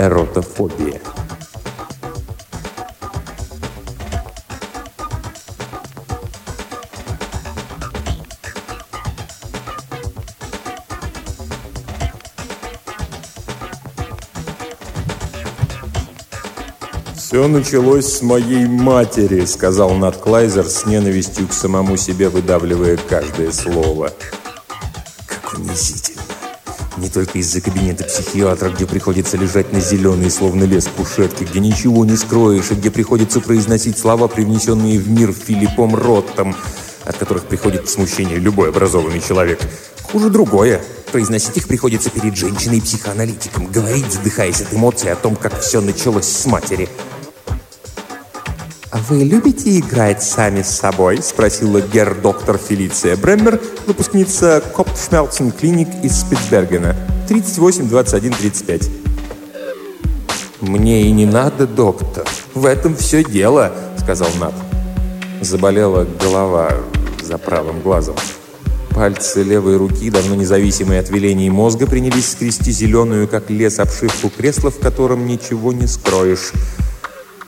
эротофобия. «Все началось с моей матери», — сказал Нат Клайзер с ненавистью к самому себе, выдавливая каждое слово. «Как унизительно! Не только из-за кабинета психиатра, где приходится лежать на зеленый, словно лес кушетки, где ничего не скроешь, и где приходится произносить слова, привнесенные в мир Филиппом Роттом, от которых приходит смущение любой образованный человек. Хуже другое. Произносить их приходится перед женщиной-психоаналитиком, говорить, задыхаясь от эмоций о том, как все началось с матери». «А вы любите играть сами с собой?» – спросила гер-доктор Фелиция Бреммер, выпускница Коптшмелцен клиник из Спицбергена. 38 21 35. «Мне и не надо, доктор. В этом все дело», – сказал Нат. Заболела голова за правым глазом. Пальцы левой руки, давно независимые от велений мозга, принялись скрести зеленую, как лес, обшивку кресла, в котором ничего не скроешь.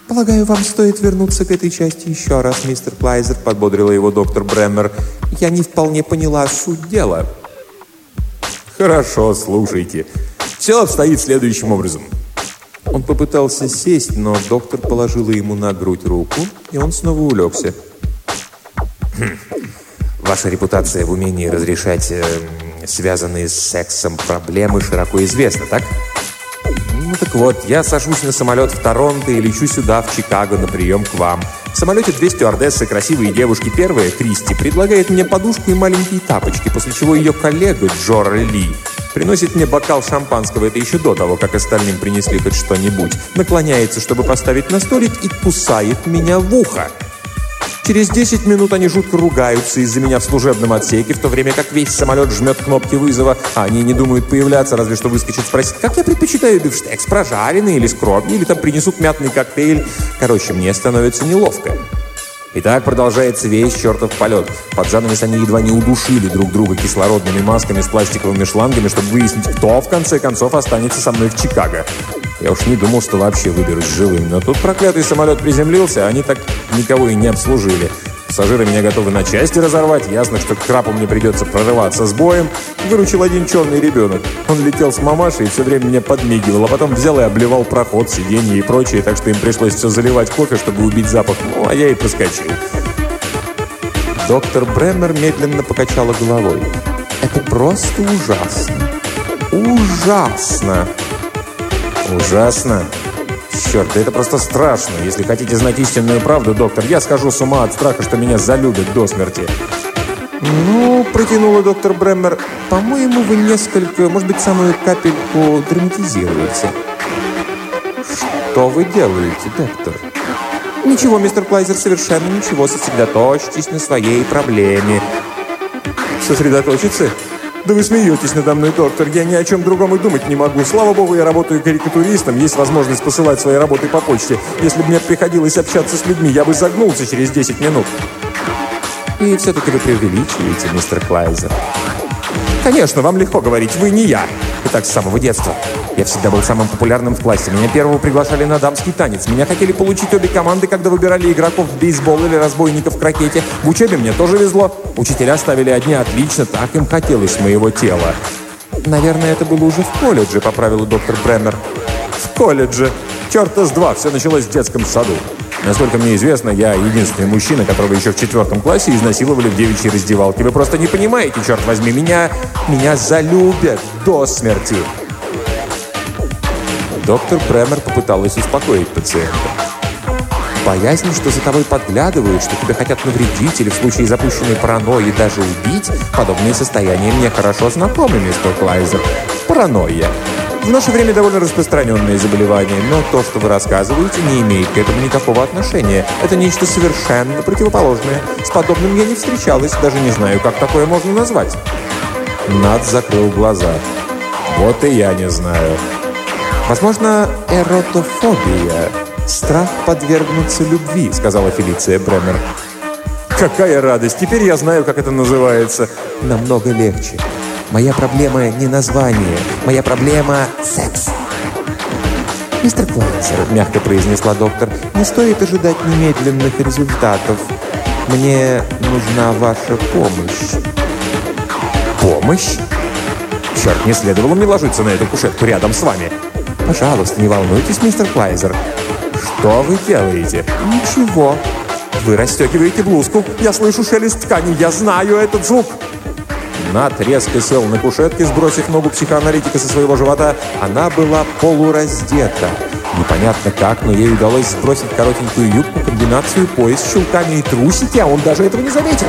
«Полагаю, вам стоит вернуться к этой части еще раз, мистер Клайзер», — подбодрила его доктор Бреммер. «Я не вполне поняла суть дела». «Хорошо, слушайте. Все обстоит следующим образом». Он попытался сесть, но доктор положила ему на грудь руку, и он снова улегся. «Ваша репутация в умении разрешать э, связанные с сексом проблемы широко известна, так?» Ну так вот, я сажусь на самолет в Торонто и лечу сюда, в Чикаго, на прием к вам. В самолете две стюардессы, красивые девушки. Первая, Кристи, предлагает мне подушку и маленькие тапочки, после чего ее коллега Джора Ли приносит мне бокал шампанского, это еще до того, как остальным принесли хоть что-нибудь, наклоняется, чтобы поставить на столик и кусает меня в ухо. Через 10 минут они жутко ругаются из-за меня в служебном отсеке, в то время как весь самолет жмет кнопки вызова, а они не думают появляться, разве что выскочат спросить, как я предпочитаю бифштекс, прожаренный или с кровью, или там принесут мятный коктейль. Короче, мне становится неловко. И так продолжается весь чертов полет. Под занавес они едва не удушили друг друга кислородными масками с пластиковыми шлангами, чтобы выяснить, кто в конце концов останется со мной в Чикаго. Я уж не думал, что вообще выберусь живым, но тут проклятый самолет приземлился, а они так никого и не обслужили. Пассажиры меня готовы на части разорвать. Ясно, что к храпу мне придется прорываться с боем. Выручил один черный ребенок. Он летел с мамашей и все время меня подмигивал, а потом взял и обливал проход, сиденье и прочее, так что им пришлось все заливать кофе, чтобы убить запах. Ну, а я и проскочил. Доктор Бреммер медленно покачала головой. «Это просто ужасно! Ужасно!» Ужасно. Черт, да это просто страшно. Если хотите знать истинную правду, доктор, я схожу с ума от страха, что меня залюбят до смерти. Ну, протянула доктор Бреммер, по-моему, вы несколько, может быть, самую капельку драматизируете. Что вы делаете, доктор? Ничего, мистер Клайзер, совершенно ничего. Сосредоточьтесь на своей проблеме. Сосредоточиться? «Да вы смеетесь надо мной, доктор. Я ни о чем другом и думать не могу. Слава богу, я работаю карикатуристом. Есть возможность посылать свои работы по почте. Если бы мне приходилось общаться с людьми, я бы загнулся через 10 минут». «И все-таки вы преувеличиваете, мистер Клайзер». «Конечно, вам легко говорить. Вы не я. И так с самого детства. Я всегда был самым популярным в классе. Меня первого приглашали на дамский танец. Меня хотели получить обе команды, когда выбирали игроков в бейсбол или разбойников в крокете. В учебе мне тоже везло. Учителя ставили одни отлично, так им хотелось моего тела. Наверное, это было уже в колледже, поправил доктор Бремер. В колледже. Черта с два. Все началось в детском саду. Насколько мне известно, я единственный мужчина, которого еще в четвертом классе изнасиловали в девичьей раздевалке. Вы просто не понимаете, черт возьми, меня, меня залюбят до смерти. Доктор Бремер попыталась успокоить пациента. Боязнь, что за тобой подглядывают, что тебе хотят навредить или в случае запущенной паранойи даже убить, подобные состояния мне хорошо знакомы, мистер Клайзер. Паранойя. В наше время довольно распространенное заболевание, но то, что вы рассказываете, не имеет к этому никакого отношения. Это нечто совершенно противоположное. С подобным я не встречалась, даже не знаю, как такое можно назвать. Над закрыл глаза. Вот и я не знаю. Возможно, эротофобия. Страх подвергнуться любви, сказала Фелиция Бремер. Какая радость! Теперь я знаю, как это называется. Намного легче. Моя проблема не название. Моя проблема – секс. «Мистер Клайнсер», — мягко произнесла доктор, — «не стоит ожидать немедленных результатов. Мне нужна ваша помощь». «Помощь?» Черт, не следовало мне ложиться на эту кушетку рядом с вами. Пожалуйста, не волнуйтесь, мистер Клайзер. Что вы делаете? Ничего. Вы расстегиваете блузку. Я слышу шелест ткани. Я знаю этот звук. Над резко сел на кушетке, сбросив ногу психоаналитика со своего живота. Она была полураздета. Непонятно как, но ей удалось сбросить коротенькую юбку, комбинацию, пояс с щелками и трусики, а он даже этого не заметил.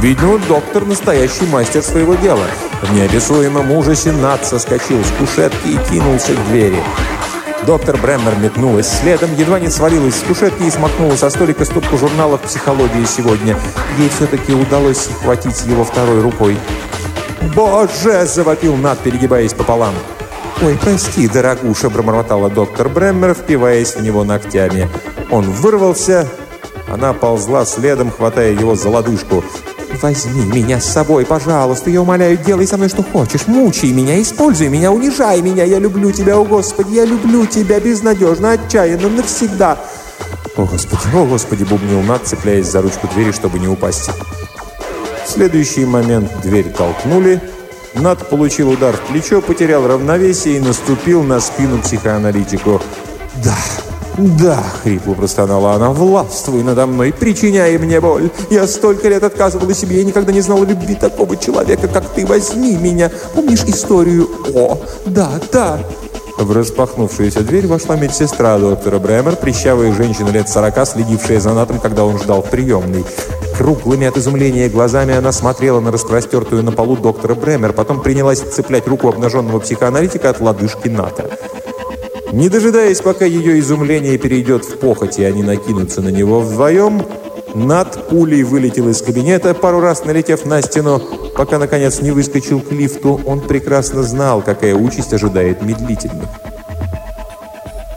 Видно, доктор настоящий мастер своего дела. В неописуемом ужасе Над соскочил с кушетки и кинулся к двери. Доктор Бреммер метнулась следом, едва не свалилась с кушетки и смахнула со столика стопку журналов «Психология сегодня». Ей все-таки удалось схватить его второй рукой. «Боже!» – завопил Над, перегибаясь пополам. «Ой, прости, дорогуша!» – пробормотала доктор Бреммер, впиваясь в него ногтями. Он вырвался, она ползла следом, хватая его за лодыжку. «Возьми меня с собой, пожалуйста, я умоляю, делай со мной что хочешь, мучай меня, используй меня, унижай меня, я люблю тебя, о Господи, я люблю тебя безнадежно, отчаянно, навсегда!» «О Господи, о Господи!» — бубнил Над, цепляясь за ручку двери, чтобы не упасть. В следующий момент дверь толкнули, Над получил удар в плечо, потерял равновесие и наступил на спину психоаналитику. «Да, «Да», — хрипло простонала она, — «властвуй надо мной, причиняй мне боль. Я столько лет отказывала себе, я никогда не знала любви такого человека, как ты. Возьми меня. Помнишь историю? О, да, да». В распахнувшуюся дверь вошла медсестра доктора Бремер, прищавая женщина лет сорока, следившая за Натом, когда он ждал в приемной. Круглыми от изумления глазами она смотрела на распростертую на полу доктора Бремер, потом принялась цеплять руку обнаженного психоаналитика от лодыжки Ната. Не дожидаясь, пока ее изумление перейдет в похоть, и они накинутся на него вдвоем, над пулей вылетел из кабинета, пару раз налетев на стену, пока, наконец, не выскочил к лифту. Он прекрасно знал, какая участь ожидает медлительных.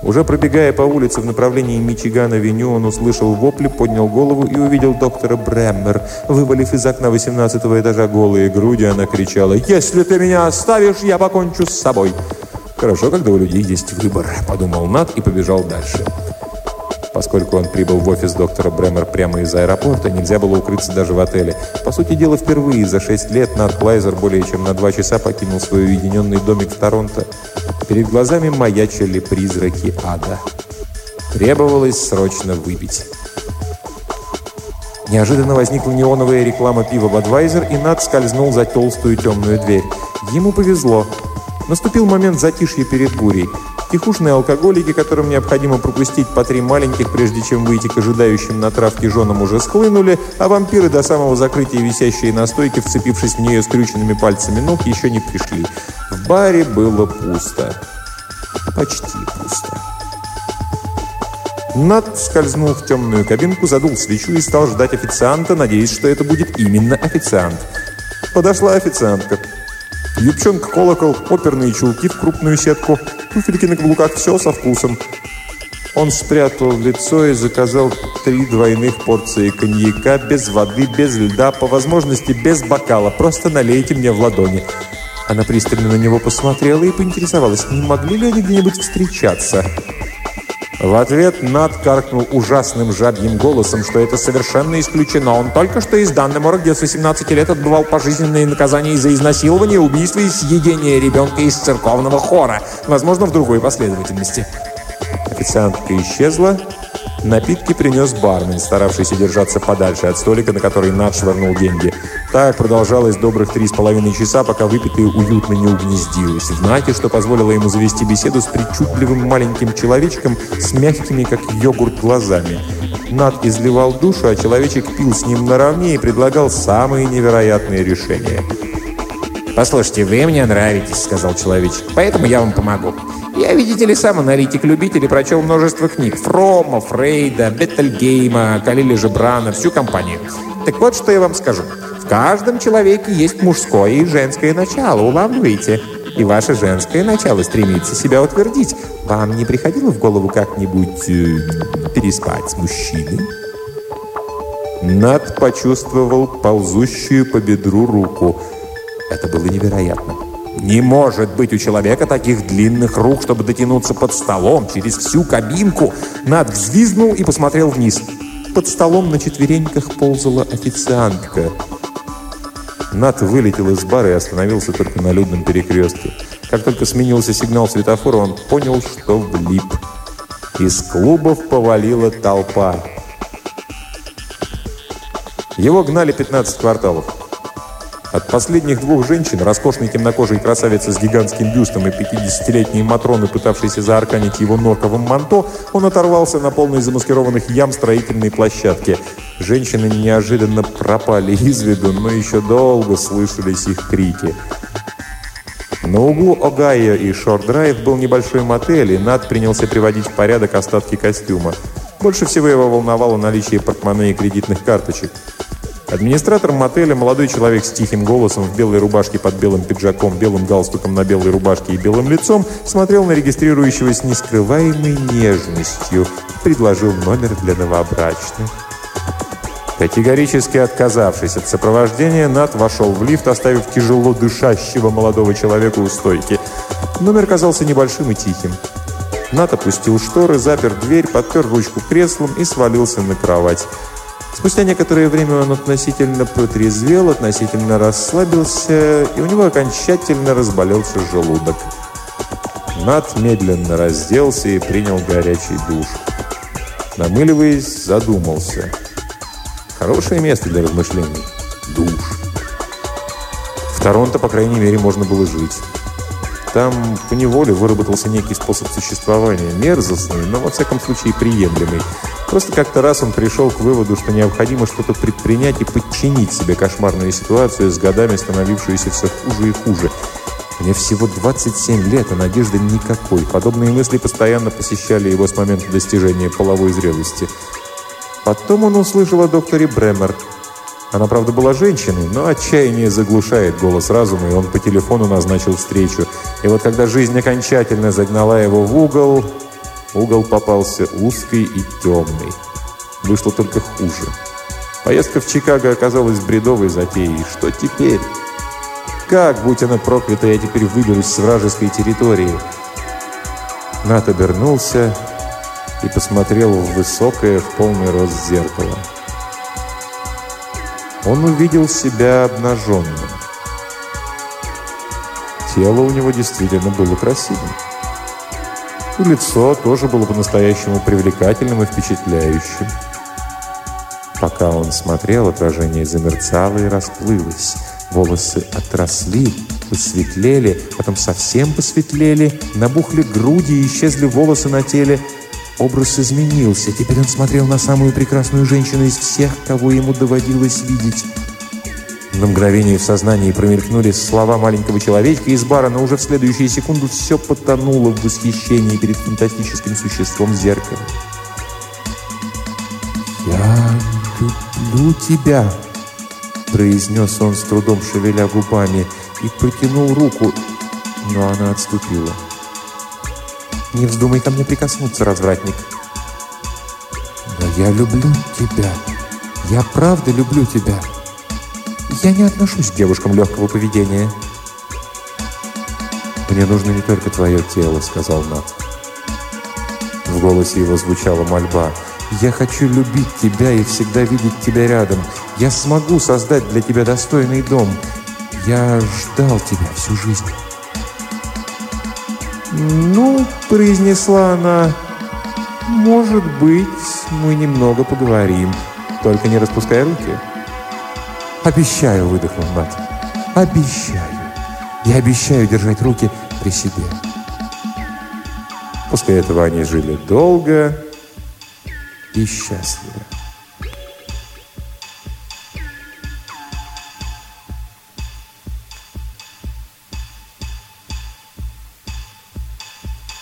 Уже пробегая по улице в направлении Мичигана-Веню, он услышал вопли, поднял голову и увидел доктора Брэммер. Вывалив из окна 18 этажа голые груди, она кричала «Если ты меня оставишь, я покончу с собой!» «Хорошо, когда у людей есть выбор», — подумал Нат и побежал дальше. Поскольку он прибыл в офис доктора Бремер прямо из аэропорта, нельзя было укрыться даже в отеле. По сути дела, впервые за шесть лет Нат Клайзер более чем на два часа покинул свой уединенный домик в Торонто. Перед глазами маячили призраки ада. Требовалось срочно выпить. Неожиданно возникла неоновая реклама пива Budweiser, и Нат скользнул за толстую темную дверь. Ему повезло. Наступил момент затишья перед бурей. Тихушные алкоголики, которым необходимо пропустить по три маленьких, прежде чем выйти к ожидающим на травке женам, уже схлынули, а вампиры до самого закрытия, висящие на стойке, вцепившись в нее скрюченными пальцами ног, еще не пришли. В баре было пусто. Почти пусто. Над скользнул в темную кабинку, задул свечу и стал ждать официанта, надеясь, что это будет именно официант. Подошла официантка. Юбчонка, колокол, оперные чулки в крупную сетку, туфельки на каблуках, все со вкусом. Он спрятал лицо и заказал три двойных порции коньяка, без воды, без льда, по возможности без бокала. Просто налейте мне в ладони. Она пристально на него посмотрела и поинтересовалась, не могли ли они где-нибудь встречаться. В ответ Над каркнул ужасным жабьим голосом, что это совершенно исключено. Он только что из Даннемора, где с 18 лет отбывал пожизненные наказания за изнасилование, убийство и съедение ребенка из церковного хора. Возможно, в другой последовательности. Официантка исчезла, Напитки принес бармен, старавшийся держаться подальше от столика, на который Над швырнул деньги. Так продолжалось добрых три с половиной часа, пока выпитое уютно не угнездилось. Знаете, что позволило ему завести беседу с причудливым маленьким человечком с мягкими, как йогурт, глазами. Над изливал душу, а человечек пил с ним наравне и предлагал самые невероятные решения. «Послушайте, вы мне нравитесь», — сказал человечек, — «поэтому я вам помогу. Я, видите ли, сам аналитик-любитель и прочел множество книг. Фрома, Фрейда, Беттельгейма, Калили Жебрана, всю компанию. Так вот, что я вам скажу. В каждом человеке есть мужское и женское начало, улавливаете? И ваше женское начало стремится себя утвердить. Вам не приходило в голову как-нибудь э, переспать с мужчиной? Над почувствовал ползущую по бедру руку. Это было невероятно. Не может быть у человека таких длинных рук, чтобы дотянуться под столом через всю кабинку. Над взвизгнул и посмотрел вниз. Под столом на четвереньках ползала официантка. Нат вылетел из бара и остановился только на людном перекрестке. Как только сменился сигнал светофора, он понял, что влип. Из клубов повалила толпа. Его гнали 15 кварталов. От последних двух женщин, роскошной темнокожей красавицы с гигантским бюстом и 50-летней Матроны, пытавшейся заарканить его норковым манто, он оторвался на полной замаскированных ям строительной площадке. Женщины неожиданно пропали из виду, но еще долго слышались их крики. На углу Огайо и Шор-Драйв был небольшой мотель, и Над принялся приводить в порядок остатки костюма. Больше всего его волновало наличие портмоне и кредитных карточек. Администратор мотеля, молодой человек с тихим голосом, в белой рубашке под белым пиджаком, белым галстуком на белой рубашке и белым лицом, смотрел на регистрирующего с нескрываемой нежностью. Предложил номер для новобрачных. Категорически отказавшись от сопровождения, Нат вошел в лифт, оставив тяжело дышащего молодого человека у стойки. Номер казался небольшим и тихим. Нат опустил шторы, запер дверь, подпер ручку креслом и свалился на кровать. Спустя некоторое время он относительно протрезвел, относительно расслабился, и у него окончательно разболелся желудок. Нат медленно разделся и принял горячий душ. Намыливаясь, задумался – Хорошее место для размышлений. Душ. В Торонто, по крайней мере, можно было жить. Там поневоле выработался некий способ существования, мерзостный, но во всяком случае приемлемый. Просто как-то раз он пришел к выводу, что необходимо что-то предпринять и подчинить себе кошмарную ситуацию, с годами становившуюся все хуже и хуже. Мне всего 27 лет, а надежды никакой. Подобные мысли постоянно посещали его с момента достижения половой зрелости. Потом он услышал о докторе Бремер. Она, правда, была женщиной, но отчаяние заглушает голос разума, и он по телефону назначил встречу. И вот когда жизнь окончательно загнала его в угол, угол попался узкий и темный. Вышло только хуже. Поездка в Чикаго оказалась бредовой затеей. Что теперь? Как, будь она проклята, я теперь выберусь с вражеской территории? Нат обернулся и посмотрел в высокое, в полный рост зеркало. Он увидел себя обнаженным. Тело у него действительно было красивым. И лицо тоже было по-настоящему привлекательным и впечатляющим. Пока он смотрел, отражение замерцало и расплылось. Волосы отросли, посветлели, потом совсем посветлели, набухли груди и исчезли волосы на теле – Образ изменился. Теперь он смотрел на самую прекрасную женщину из всех, кого ему доводилось видеть. На мгновение в сознании промелькнули слова маленького человечка из бара, но уже в следующую секунду все потонуло в восхищении перед фантастическим существом зеркала. «Я люблю тебя», — произнес он с трудом, шевеля губами, и протянул руку, но она отступила. Не вздумай ко мне прикоснуться, развратник. Но я люблю тебя. Я правда люблю тебя. Я не отношусь к девушкам легкого поведения. «Мне нужно не только твое тело», — сказал Нат. В голосе его звучала мольба. «Я хочу любить тебя и всегда видеть тебя рядом. Я смогу создать для тебя достойный дом. Я ждал тебя всю жизнь». «Ну, — произнесла она, — может быть, мы немного поговорим, только не распускай руки». «Обещаю», — выдохнул Нат. «Обещаю. Я обещаю держать руки при себе». После этого они жили долго и счастливо.